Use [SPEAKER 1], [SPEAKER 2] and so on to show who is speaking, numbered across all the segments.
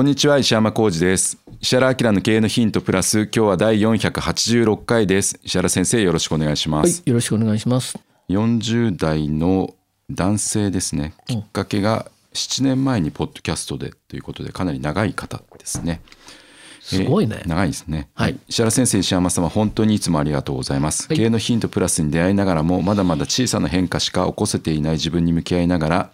[SPEAKER 1] こんにちは石山浩二です。石原明の経営のヒントプラス今日は第486回です。石原先生よろしくお願いしま
[SPEAKER 2] はい
[SPEAKER 1] す、、
[SPEAKER 2] よろしくお願いします。
[SPEAKER 1] 40代の男性ですね。きっかけが7年前にポッドキャストでということでかなり長い方ですね。
[SPEAKER 2] すごいね。
[SPEAKER 1] えー長いですね。
[SPEAKER 2] はい。
[SPEAKER 1] 石原先生、石山様、本当にいつもありがとうございます。
[SPEAKER 2] はい。
[SPEAKER 1] 経営のヒントプラスに出会いながらも、まだまだ小さな変化しか起こせていない自分に向き合いながら、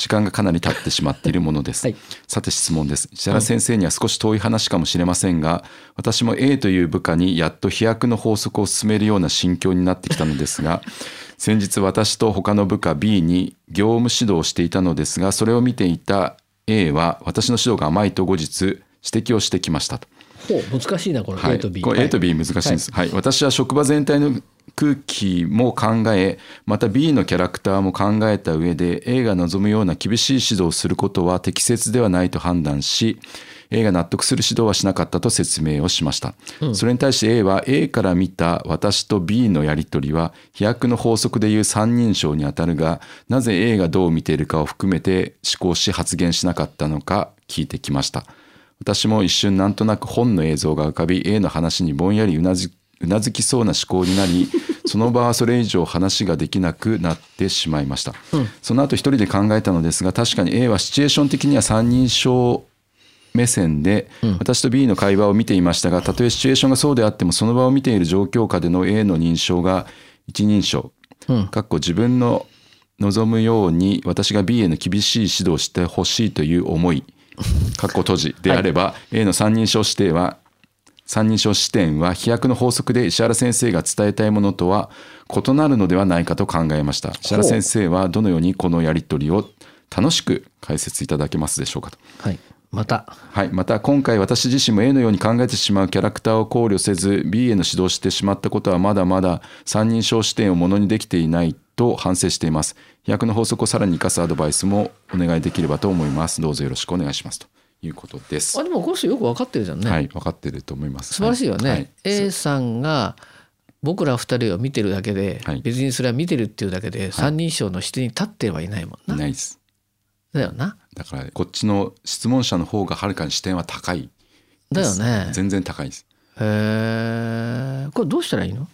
[SPEAKER 1] 時間がかなり経ってしまっているものです。
[SPEAKER 2] はい
[SPEAKER 1] さて質問です。石原先生には少し遠い話かもしれませんが、私も A という部下にやっと飛躍の法則を進めるような心境になってきたのですが、先日私と他の部下 B に業務指導をしていたのですが、それを見ていた A は私の指導が甘いと後日指摘をしてきましたと。
[SPEAKER 2] ほう難しいなこの
[SPEAKER 1] はい、
[SPEAKER 2] A と B。
[SPEAKER 1] これ A と B 難しいんです、はい私は職場全体の空気も考えまた B のキャラクターも考えた上で A が望むような厳しい指導をすることは適切ではないと判断し A が納得する指導はしなかったと説明をしました、それに対して A は A から見た私と B のやり取りは飛躍の法則でいう三人称にあたるがなぜ A がどう見ているかを含めて思考し発言しなかったのか聞いてきました。私も一瞬なんとなく本の映像が浮かび A の話にぼんやりうなずうなずきそうな思考になり その場はそれ以上話ができなくなってしまいました、その後一人で考えたのですが確かに A はシチュエーション的には三人称目線で私と B の会話を見ていましたがたとえシチュエーションがそうであってもその場を見ている状況下での A の認証が一人称、かっこ自分の望むように私が B への厳しい指導をしてほしいという思い かっこ閉じであれば、A の三人称指定は三人称視点は飛躍の法則で石原先生が伝えたいものとは異なるのではないかと考えました。石原先生はどのようにこのやり取りを楽しく解説いただけますでしょうかと。
[SPEAKER 2] はい。また。
[SPEAKER 1] はい、また今回私自身も A のように考えてしまうキャラクターを考慮せず B への指導をしてしまったことはまだまだ三人称視点をものにできていないと反省しています。飛躍の法則をさらに生かすアドバイスもお願いできればと思います。どうぞよろしくお願いしますということです
[SPEAKER 2] あでもこの人よく分かってるじゃんね。
[SPEAKER 1] はい分かってると思います
[SPEAKER 2] 素晴らしいよね。
[SPEAKER 1] はい
[SPEAKER 2] A さんが僕ら二人を見てるだけで、
[SPEAKER 1] はい
[SPEAKER 2] 別にそれは見てるっていうだけで三人称の視点に立ってはいないもんな。
[SPEAKER 1] ないです
[SPEAKER 2] だよな。
[SPEAKER 1] だからこっちの質問者の方がはるかに視点は高い
[SPEAKER 2] だよね。
[SPEAKER 1] 全然高いです
[SPEAKER 2] へえ。これどうしたらいいの？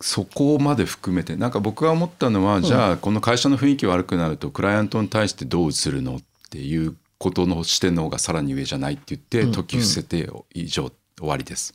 [SPEAKER 1] そこまで含めてなんか僕が思ったのは、じゃあこの会社の雰囲気悪くなるとクライアントに対してどう映るのっていうことの視点の方がさらに上じゃないって言って解き伏せて以上終わりです。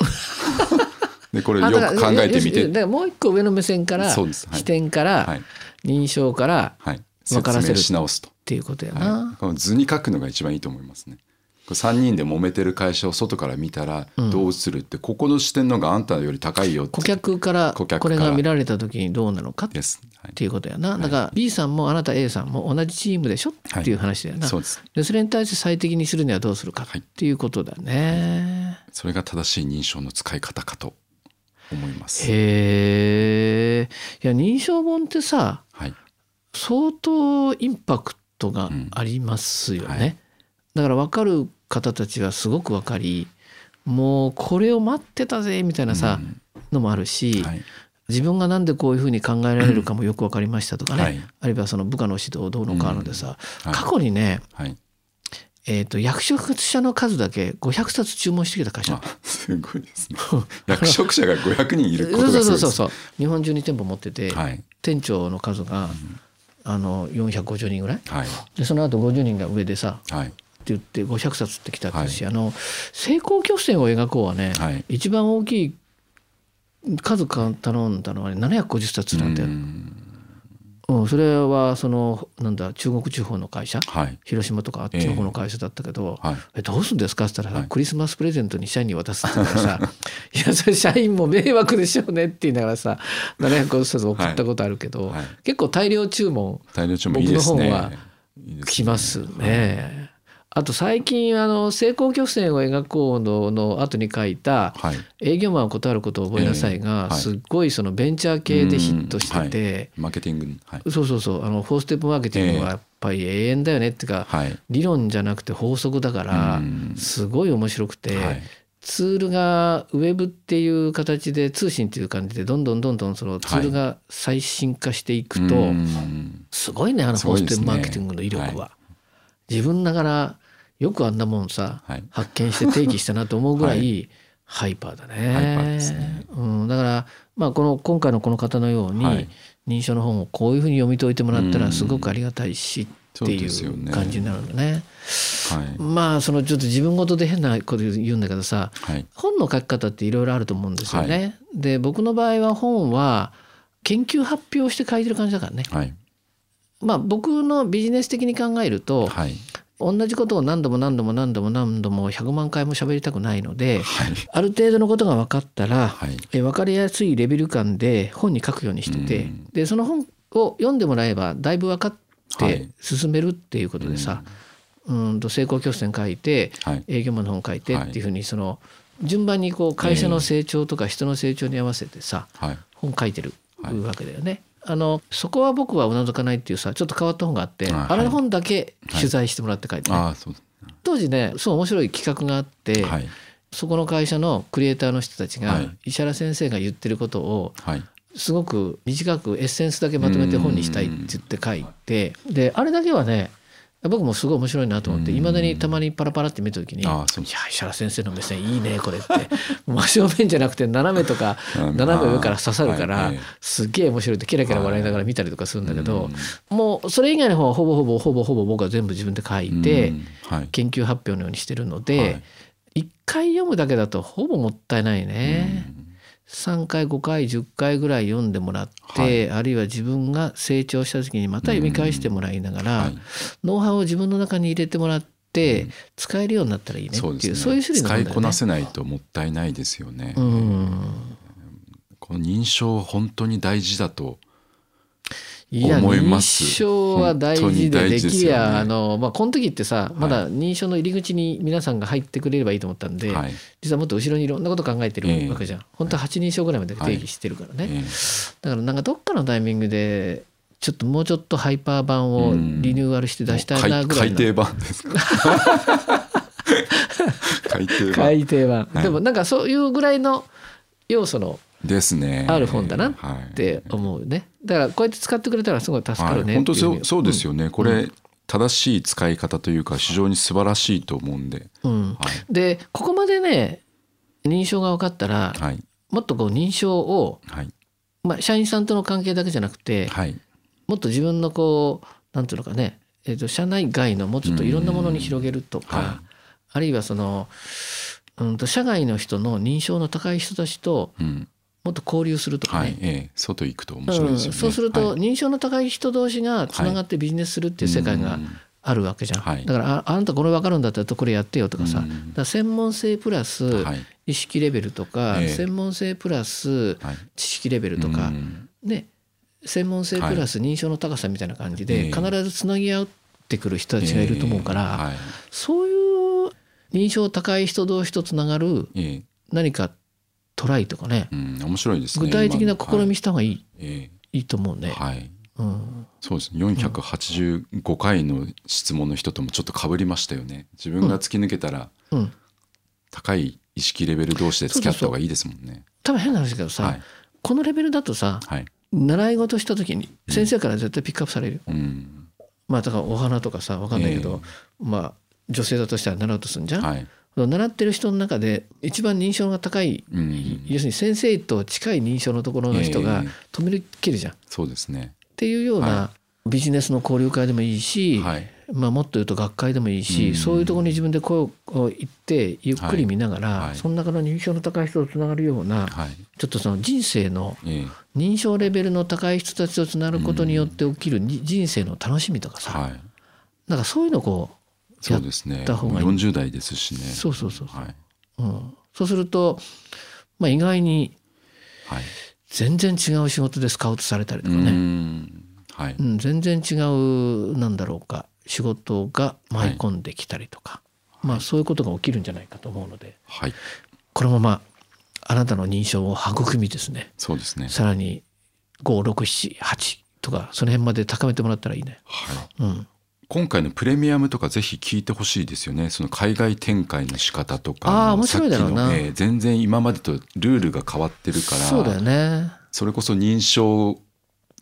[SPEAKER 1] でこれよく考えてみて
[SPEAKER 2] だからもう一個上の目線から、
[SPEAKER 1] はい
[SPEAKER 2] 視点から、
[SPEAKER 1] はい
[SPEAKER 2] 認証から
[SPEAKER 1] はい
[SPEAKER 2] 分からせる
[SPEAKER 1] し直すと。
[SPEAKER 2] っていうことやな。
[SPEAKER 1] はい、図に書くのが一番いいと思いますね。これ3人で揉めてる会社を外から見たらどう映るって、ここの視点の方があんたより高いよ
[SPEAKER 2] 顧客からこれが見られた時にどうなのかっ
[SPEAKER 1] です。はい
[SPEAKER 2] ていうことやな。だから B さんもあなた A さんも同じチームでしょ
[SPEAKER 1] はい
[SPEAKER 2] っていう話だよな。
[SPEAKER 1] そうです
[SPEAKER 2] でそれに対して最適にするにはどうするか
[SPEAKER 1] はい
[SPEAKER 2] っていうことだね。
[SPEAKER 1] それが正しい認証の使い方かと思います。
[SPEAKER 2] へえ。いや認証本ってさ
[SPEAKER 1] はい。
[SPEAKER 2] 相当インパクトがありますよね。だから分かる方たちはすごく分かりもうこれを待ってたぜみたいなさ、のもあるし、
[SPEAKER 1] はい。
[SPEAKER 2] 自分がなんでこういうふうに考えられるかも よく分かりましたとかね、
[SPEAKER 1] はい
[SPEAKER 2] あるいはその部下の指導どうのかのでさ、
[SPEAKER 1] うんはい
[SPEAKER 2] 過去にね、
[SPEAKER 1] はい。
[SPEAKER 2] えー、と役職者の数だけ500冊注文してきた会社
[SPEAKER 1] あ、すごいですね。役職者が500人いることがすごい。
[SPEAKER 2] そうそうそう日本中に店舗持ってて、
[SPEAKER 1] はい。
[SPEAKER 2] 店長の数が、あの450人ぐらい。でその後50人が上でさ
[SPEAKER 1] はい。
[SPEAKER 2] 言って500冊ってきたってし、あの成功曲線を描こうはね、
[SPEAKER 1] はい。
[SPEAKER 2] 一番大きい数か頼んだのは、ね、750冊なんだよ。うん、それはそのなんだ中国地方の会社？
[SPEAKER 1] はい。
[SPEAKER 2] 広島とかあっちの方の会社だったけど「
[SPEAKER 1] はい。
[SPEAKER 2] えどうするんですか?」って言ったら、
[SPEAKER 1] はい。
[SPEAKER 2] クリスマスプレゼントに社員に渡すって言うからさ「いやそれ社員も迷惑でしょうね」って言いながらさ750冊送ったことあるけど、
[SPEAKER 1] はい。
[SPEAKER 2] 結構大量注文
[SPEAKER 1] 大量注文
[SPEAKER 2] 僕の本は来ますね。あと最近あの成功曲線を描こうのの後に書いた
[SPEAKER 1] はい「
[SPEAKER 2] 営業マンを断ることを覚えなさい」
[SPEAKER 1] え
[SPEAKER 2] がすっごいそのベンチャー系でヒットしてて、
[SPEAKER 1] マーケティングはい。
[SPEAKER 2] そうそうそうあのフォーステップマーケティングはやっぱり永遠だよねっていうか、
[SPEAKER 1] はい。
[SPEAKER 2] 理論じゃなくて法則だから
[SPEAKER 1] うん。
[SPEAKER 2] すごい面白くて、
[SPEAKER 1] はい。
[SPEAKER 2] ツールがウェブっていう形で通信っていう感じでどんどんどんどんそのツールが最新化していくと、
[SPEAKER 1] うん。
[SPEAKER 2] すごいねあのフォーステップマーケティングの威力は。自分ながらよくあんなもんさ、
[SPEAKER 1] はい。
[SPEAKER 2] 発見して定義したなと思うぐらいハイパーだね。
[SPEAKER 1] ハイパーですね。
[SPEAKER 2] うん、だから、まあ、この今回のこの方のように、
[SPEAKER 1] はい。
[SPEAKER 2] 認証の本をこういうふうに読み解いてもらった
[SPEAKER 1] うん。
[SPEAKER 2] らすごくありがたいしっていう感じになるんだね。
[SPEAKER 1] はい。
[SPEAKER 2] まあそのちょっと自分事で変なこと言うんだけどさ
[SPEAKER 1] はい。
[SPEAKER 2] 本の書き方っていろいろあると思うんですよね。で僕の場合は本は研究発表して書いてる感じだからね。
[SPEAKER 1] はい。
[SPEAKER 2] まあ僕のビジネス的に考えると、
[SPEAKER 1] はい
[SPEAKER 2] 同じことを何度も何度も何度も何度も100万回も喋りたくないので、
[SPEAKER 1] はい。
[SPEAKER 2] ある程度のことが分かったら、
[SPEAKER 1] はい。
[SPEAKER 2] え分かりやすいレベル感で本に書くようにしてて、
[SPEAKER 1] うん。
[SPEAKER 2] でその本を読んでもらえばだいぶ分かっ
[SPEAKER 1] はい。
[SPEAKER 2] て進めるっていうことでさ、うん、と成功曲線書いて
[SPEAKER 1] はい。
[SPEAKER 2] 営業マンの本書いてっていうふうにその順番にこう会社の成長とか人の成長に合わせてさ
[SPEAKER 1] はい。
[SPEAKER 2] 本書いてる
[SPEAKER 1] はい。
[SPEAKER 2] わけだよね。あのそこは僕はうなずかないっていうさちょっと変わった本があって、
[SPEAKER 1] あ
[SPEAKER 2] あれの本だけ取材してもらって書いてね、
[SPEAKER 1] ああそう。
[SPEAKER 2] 当時ねそう面白い企画があって、
[SPEAKER 1] はい。
[SPEAKER 2] そこの会社のクリエイターの人たちが、
[SPEAKER 1] はい。
[SPEAKER 2] 石原先生が言ってることを
[SPEAKER 1] はい。
[SPEAKER 2] すごく短くエッセンスだけまとめて本にしたいって言って書いてであれだけはね僕もすごい面白いなと思っていまだにたまにパラパラって見た時に「いや石原先生の目線いいねこれ」っ て真正面じゃなくて斜めとか
[SPEAKER 1] うん。
[SPEAKER 2] 斜め上から刺さるからすっげえ面白いってキラキラ笑いながら見たりとかするんだけどもうそれ以外の方はほぼほぼほぼほぼ僕は全部自分で書いて研究発表のようにしてるの
[SPEAKER 1] は
[SPEAKER 2] で
[SPEAKER 1] い。
[SPEAKER 2] 1回読むだけだとほぼもったいないね。3回5回10回ぐらい読んでもらって、あるいは自分が成長した時にまた読み返してもらいながら、
[SPEAKER 1] はい
[SPEAKER 2] ノウハウを自分の中に入れてもらって、使えるようになったらいいねっていう
[SPEAKER 1] そうね。
[SPEAKER 2] そういう種類の
[SPEAKER 1] 使い。こなせないともったいないですよね。
[SPEAKER 2] うん。
[SPEAKER 1] この認証本当に大事だと
[SPEAKER 2] いや認証は大事で
[SPEAKER 1] 大
[SPEAKER 2] できり
[SPEAKER 1] 事ですよね。
[SPEAKER 2] ゃあの、まあ、この時ってさまだ認証の入り口に皆さんが入ってくれればいいと思ったんで、
[SPEAKER 1] はい。
[SPEAKER 2] 実はもっと後ろにいろんなこと考えてる
[SPEAKER 1] ええ。
[SPEAKER 2] わけじゃん、本当は8認証ぐらいまで定義してるからね、
[SPEAKER 1] ええ。
[SPEAKER 2] だからなんかどっかのタイミングでちょっともうちょっとハイパー版をリニューアルして出したいなぐらいの。
[SPEAKER 1] 改訂版ですか？改訂版。
[SPEAKER 2] 改訂版、
[SPEAKER 1] はい。
[SPEAKER 2] でもなんかそういうぐらいの要素の
[SPEAKER 1] ですね。
[SPEAKER 2] ある本だな
[SPEAKER 1] はい。
[SPEAKER 2] って思うね。だからこうやって使ってくれたらすごい助かるね
[SPEAKER 1] はい、本当そうそうですよね、これ正しい使い方というか非常に素晴らしいと思うんで、
[SPEAKER 2] うん。
[SPEAKER 1] はい。
[SPEAKER 2] でここまでね認証が分かったら、
[SPEAKER 1] はい。
[SPEAKER 2] もっとこう認証を、
[SPEAKER 1] はい。
[SPEAKER 2] まあ、社員さんとの関係だけじゃなくて、
[SPEAKER 1] はい。
[SPEAKER 2] もっと自分のこうなんていうのかね、えー、と社内外のもうちょっといろんなものに広げるとか、
[SPEAKER 1] はい。
[SPEAKER 2] あるいはその、うん、と社外の人の認証の高い人たちと
[SPEAKER 1] うん
[SPEAKER 2] もっと交流するとかね、
[SPEAKER 1] はいええ、外行くと面白いですよね、
[SPEAKER 2] うん、そうすると
[SPEAKER 1] はい。
[SPEAKER 2] 認証の高い人同士がつながってビジネスするっていう世界が
[SPEAKER 1] うん。
[SPEAKER 2] あるわけじゃん、
[SPEAKER 1] はい。
[SPEAKER 2] だからああなたこれ分かるんだったらこれやってよとかさ、
[SPEAKER 1] うん。
[SPEAKER 2] だから専門性プラス
[SPEAKER 1] はい。
[SPEAKER 2] 意識レベルとか、
[SPEAKER 1] ええ。
[SPEAKER 2] 専門性プラス
[SPEAKER 1] はい。
[SPEAKER 2] 知識レベルとか、
[SPEAKER 1] うん。
[SPEAKER 2] ね。専門性プラス認証の高さみたいな感じで
[SPEAKER 1] ええ
[SPEAKER 2] 必ずつなぎ合ってくる人たちがいると思うから、そういう認証高い人同士とつながる
[SPEAKER 1] ええ。
[SPEAKER 2] 何かトライとかね。
[SPEAKER 1] うん、面白いですね
[SPEAKER 2] 具体的な試み
[SPEAKER 1] 今
[SPEAKER 2] した方がいい,、
[SPEAKER 1] のはい。
[SPEAKER 2] い、いと思うね。
[SPEAKER 1] ええはい。
[SPEAKER 2] うん。
[SPEAKER 1] そうですね。485回の質問の人ともちょっとかぶりましたよね。自分が突き抜けたら
[SPEAKER 2] うん、
[SPEAKER 1] 高い意識レベル同士で付き合った方がいいですもんね。
[SPEAKER 2] 多分変な話だけどさ、
[SPEAKER 1] はい。
[SPEAKER 2] このレベルだとさ
[SPEAKER 1] はい。
[SPEAKER 2] 習い事した時に先生から絶対ピックアップされるよ。
[SPEAKER 1] うん。
[SPEAKER 2] まあだからお花とかさ分かんないけど、まあ女性だとしたら習うとするんじゃん、
[SPEAKER 1] はい
[SPEAKER 2] 習ってる人の中で一番認証が高い、
[SPEAKER 1] うん。
[SPEAKER 2] 要するに先生と近い認証のところの人が
[SPEAKER 1] ええ。
[SPEAKER 2] 止めるけるじゃん。っ
[SPEAKER 1] そうですね。
[SPEAKER 2] ていうような
[SPEAKER 1] は
[SPEAKER 2] ビジネスの交流会でもいいし、
[SPEAKER 1] はい。
[SPEAKER 2] まあ、もっと言うと学会でもいいし、
[SPEAKER 1] うん。
[SPEAKER 2] そういうところに自分で声を言ってゆっくり見ながら、
[SPEAKER 1] はい。はい。
[SPEAKER 2] その中の認証の高い人とつながるような、
[SPEAKER 1] はい。
[SPEAKER 2] ちょっとその人生の
[SPEAKER 1] ええ。
[SPEAKER 2] 認証レベルの高い人たちとつながることによって起きるに人生の楽しみとかさ、
[SPEAKER 1] はい。
[SPEAKER 2] なんかそういうのをこう
[SPEAKER 1] そうですね。
[SPEAKER 2] った方がいい。
[SPEAKER 1] 40代ですしね。
[SPEAKER 2] そうそうそう
[SPEAKER 1] はい。
[SPEAKER 2] うん、そうすると、まあ、意外に
[SPEAKER 1] はい。
[SPEAKER 2] 全然違う仕事でスカウトされたりと
[SPEAKER 1] う
[SPEAKER 2] かね、
[SPEAKER 1] ん。はい。
[SPEAKER 2] うん、全然違うなんだろうか仕事が舞い込んできたりとか、まあそういうことが起きるんじゃないかと思うので。
[SPEAKER 1] はい。
[SPEAKER 2] このままあなたの認証を育みですね。
[SPEAKER 1] そうですね。
[SPEAKER 2] さらに5678とかその辺まで高めてもらったらいいね。
[SPEAKER 1] はい。
[SPEAKER 2] うん、
[SPEAKER 1] 今回のプレミアムとかぜひ聞いてほしいですよね。その海外展開の仕方とか
[SPEAKER 2] あー面白いだろうな。
[SPEAKER 1] さっきのえー全然今までとルールが変わってるから
[SPEAKER 2] そうだよね。
[SPEAKER 1] それこそ認証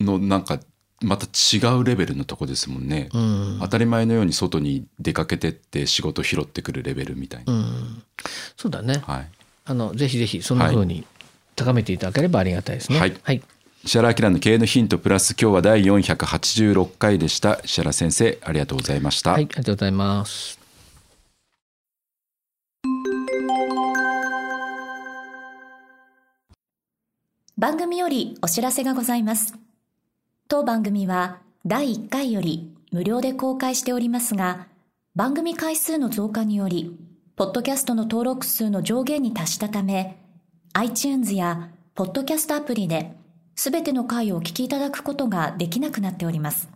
[SPEAKER 1] のなんかまた違うレベルのとこですもんね、
[SPEAKER 2] うん。
[SPEAKER 1] 当たり前のように外に出かけてって仕事拾ってくるレベルみたいな、
[SPEAKER 2] うん、そうだね。
[SPEAKER 1] はい。
[SPEAKER 2] あのぜひぜひそんな風に高めていただければありがたいですね。
[SPEAKER 1] はい。
[SPEAKER 2] はい、
[SPEAKER 1] 石原明の経営のヒントプラス今日は第486回でした石原先生ありがとうございました、
[SPEAKER 2] はい、ありがとうございます。
[SPEAKER 3] 番組よりお知らせがございます。当番組は第1回より無料で公開しておりますが、番組回数の増加により、ポッドキャストの登録数の上限に達したため、iTunes やポッドキャストアプリで、すべての回をお聞きいただくことができなくなっております。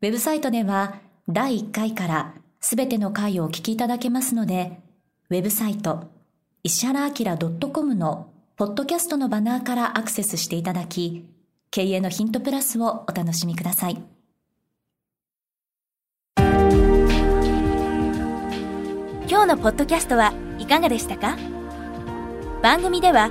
[SPEAKER 3] ウェブサイトでは、第1回からすべての回をお聞きいただけますので、ウェブサイト、石原明 .com のポッドキャストのバナーからアクセスしていただき、経営のヒントプラスをお楽しみください。
[SPEAKER 4] 今日のポッドキャストはいかがでしたか？番組では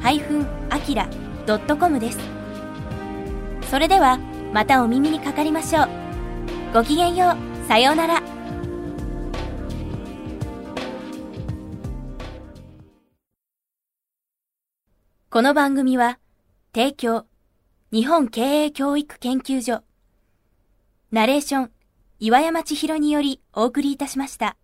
[SPEAKER 4] 石原 -akira.com です。それではまたお耳にかかりましょう。ごきげんよう。さようなら。この番組は提供日本経営教育研究所ナレーション岩山千尋によりお送りいたしました。